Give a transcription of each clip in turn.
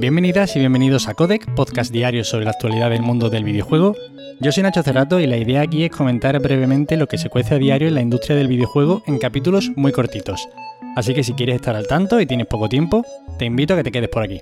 Bienvenidas y bienvenidos a Codec, podcast diario sobre la actualidad del mundo del videojuego. Yo soy Nacho Cerrato y la idea aquí es comentar brevemente lo que se cuece a diario en la industria del videojuego en capítulos muy cortitos. Así que si quieres estar al tanto y tienes poco tiempo, te invito a que te quedes por aquí.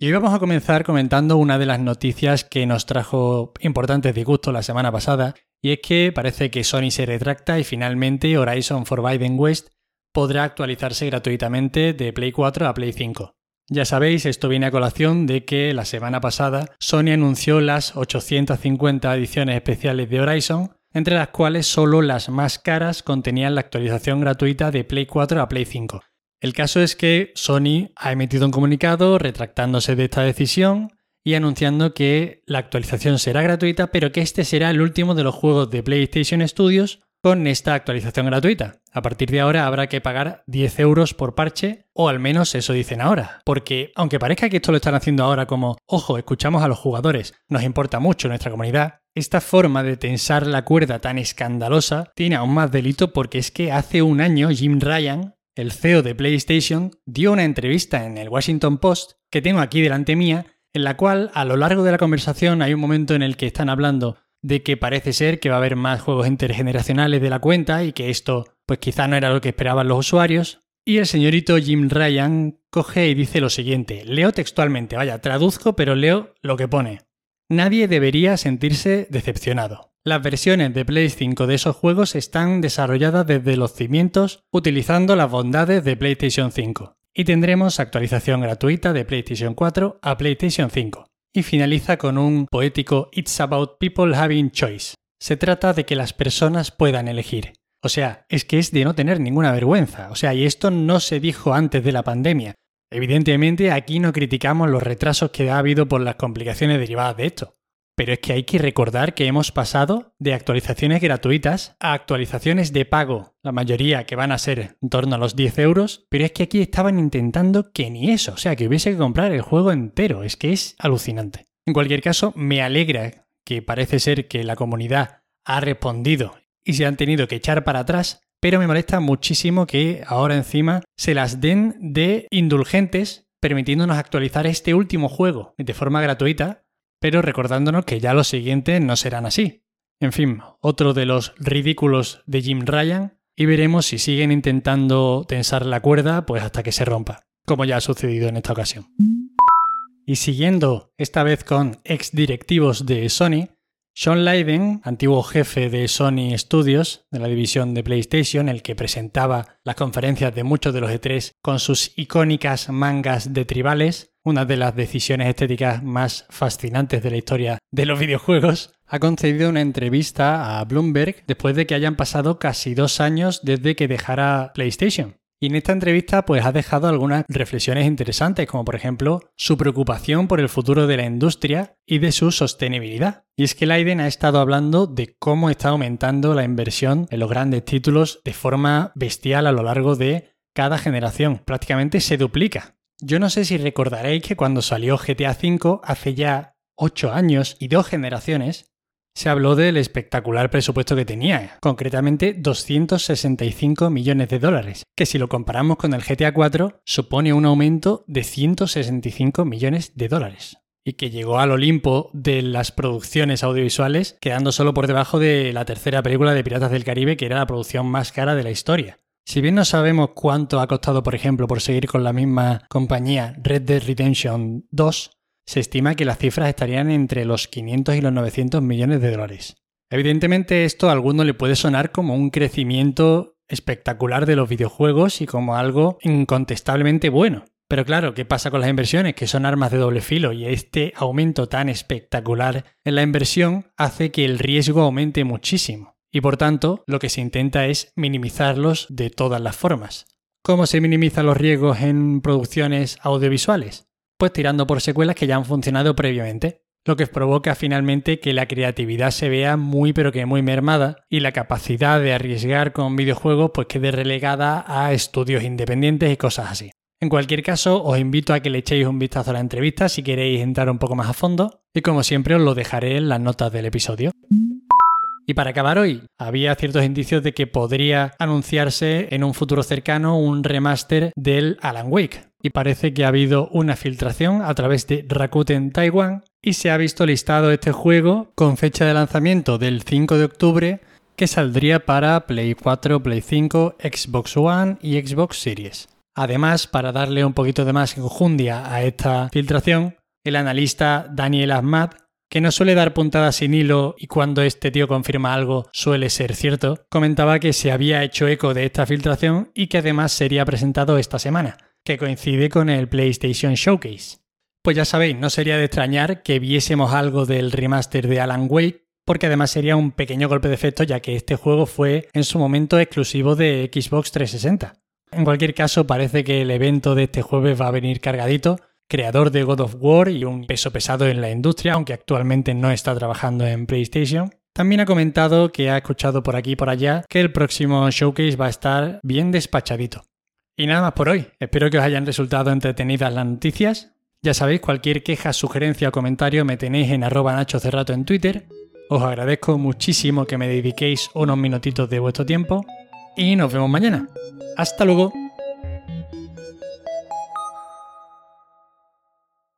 Y hoy vamos a comenzar comentando una de las noticias que nos trajo importantes disgustos la semana pasada, y es que parece que Sony se retracta y finalmente Horizon Forbidden West podrá actualizarse gratuitamente de Play 4 a Play 5. Ya sabéis, esto viene a colación de que la semana pasada Sony anunció las 850 ediciones especiales de Horizon, entre las cuales solo las más caras contenían la actualización gratuita de Play 4 a Play 5. El caso es que Sony ha emitido un comunicado retractándose de esta decisión y anunciando que la actualización será gratuita, pero que este será el último de los juegos de PlayStation Studios con esta actualización gratuita. A partir de ahora habrá que pagar 10 euros por parche, o al menos eso dicen ahora. Porque aunque parezca que esto lo están haciendo ahora como, ojo, escuchamos a los jugadores, nos importa mucho nuestra comunidad, esta forma de tensar la cuerda tan escandalosa tiene aún más delito porque es que hace un año Jim Ryan el CEO de PlayStation, dio una entrevista en el Washington Post, que tengo aquí delante mía, en la cual a lo largo de la conversación hay un momento en el que están hablando de que parece ser que va a haber más juegos intergeneracionales de la cuenta y que esto pues quizá no era lo que esperaban los usuarios. Y el señorito Jim Ryan coge y dice lo siguiente, leo textualmente, vaya, traduzco pero leo lo que pone. Nadie debería sentirse decepcionado. Las versiones de Play 5 de esos juegos están desarrolladas desde los cimientos utilizando las bondades de PlayStation 5 y tendremos actualización gratuita de PlayStation 4 a PlayStation 5. Y finaliza con un poético It's about people having choice. Se trata de que las personas puedan elegir. O sea, es que es de no tener ninguna vergüenza. O sea, y esto no se dijo antes de la pandemia. Evidentemente aquí no criticamos los retrasos que ha habido por las complicaciones derivadas de esto. Pero es que hay que recordar que hemos pasado de actualizaciones gratuitas a actualizaciones de pago, la mayoría que van a ser en torno a los 10 euros, pero es que aquí estaban intentando que ni eso, o sea, que hubiese que comprar el juego entero, es que es alucinante. En cualquier caso, me alegra que parece ser que la comunidad ha respondido y se han tenido que echar para atrás, pero me molesta muchísimo que ahora encima se las den de indulgentes permitiéndonos actualizar este último juego de forma gratuita pero recordándonos que ya los siguientes no serán así. En fin, otro de los ridículos de Jim Ryan, y veremos si siguen intentando tensar la cuerda pues hasta que se rompa, como ya ha sucedido en esta ocasión. Y siguiendo esta vez con ex directivos de Sony, sean Leiden, antiguo jefe de Sony Studios, de la división de PlayStation, el que presentaba las conferencias de muchos de los E3 con sus icónicas mangas de tribales, una de las decisiones estéticas más fascinantes de la historia de los videojuegos, ha concedido una entrevista a Bloomberg después de que hayan pasado casi dos años desde que dejara PlayStation. Y en esta entrevista pues ha dejado algunas reflexiones interesantes, como por ejemplo su preocupación por el futuro de la industria y de su sostenibilidad. Y es que Leiden ha estado hablando de cómo está aumentando la inversión en los grandes títulos de forma bestial a lo largo de cada generación. Prácticamente se duplica. Yo no sé si recordaréis que cuando salió GTA V hace ya 8 años y dos generaciones, se habló del espectacular presupuesto que tenía, concretamente 265 millones de dólares, que si lo comparamos con el GTA 4 supone un aumento de 165 millones de dólares y que llegó al Olimpo de las producciones audiovisuales, quedando solo por debajo de la tercera película de Piratas del Caribe, que era la producción más cara de la historia. Si bien no sabemos cuánto ha costado, por ejemplo, por seguir con la misma compañía Red Dead Redemption 2, se estima que las cifras estarían entre los 500 y los 900 millones de dólares. Evidentemente esto a alguno le puede sonar como un crecimiento espectacular de los videojuegos y como algo incontestablemente bueno. Pero claro, ¿qué pasa con las inversiones? Que son armas de doble filo y este aumento tan espectacular en la inversión hace que el riesgo aumente muchísimo. Y por tanto, lo que se intenta es minimizarlos de todas las formas. ¿Cómo se minimizan los riesgos en producciones audiovisuales? pues tirando por secuelas que ya han funcionado previamente, lo que provoca finalmente que la creatividad se vea muy pero que muy mermada y la capacidad de arriesgar con videojuegos pues quede relegada a estudios independientes y cosas así. En cualquier caso, os invito a que le echéis un vistazo a la entrevista si queréis entrar un poco más a fondo y como siempre os lo dejaré en las notas del episodio. Y para acabar hoy, había ciertos indicios de que podría anunciarse en un futuro cercano un remaster del Alan Wake. Y parece que ha habido una filtración a través de Rakuten Taiwan y se ha visto listado este juego con fecha de lanzamiento del 5 de octubre que saldría para Play 4, Play 5, Xbox One y Xbox Series. Además, para darle un poquito de más enjundia a esta filtración, el analista Daniel Ahmad, que no suele dar puntadas sin hilo y cuando este tío confirma algo suele ser cierto, comentaba que se había hecho eco de esta filtración y que además sería presentado esta semana, que coincide con el PlayStation Showcase. Pues ya sabéis, no sería de extrañar que viésemos algo del remaster de Alan Wake porque además sería un pequeño golpe de efecto ya que este juego fue en su momento exclusivo de Xbox 360. En cualquier caso, parece que el evento de este jueves va a venir cargadito, creador de God of War y un peso pesado en la industria, aunque actualmente no está trabajando en PlayStation. También ha comentado que ha escuchado por aquí y por allá que el próximo showcase va a estar bien despachadito. Y nada más por hoy. Espero que os hayan resultado entretenidas las noticias. Ya sabéis, cualquier queja, sugerencia o comentario me tenéis en arroba Nacho Cerrato en Twitter os agradezco muchísimo que me dediquéis unos minutitos de vuestro tiempo y nos vemos mañana. Hasta luego.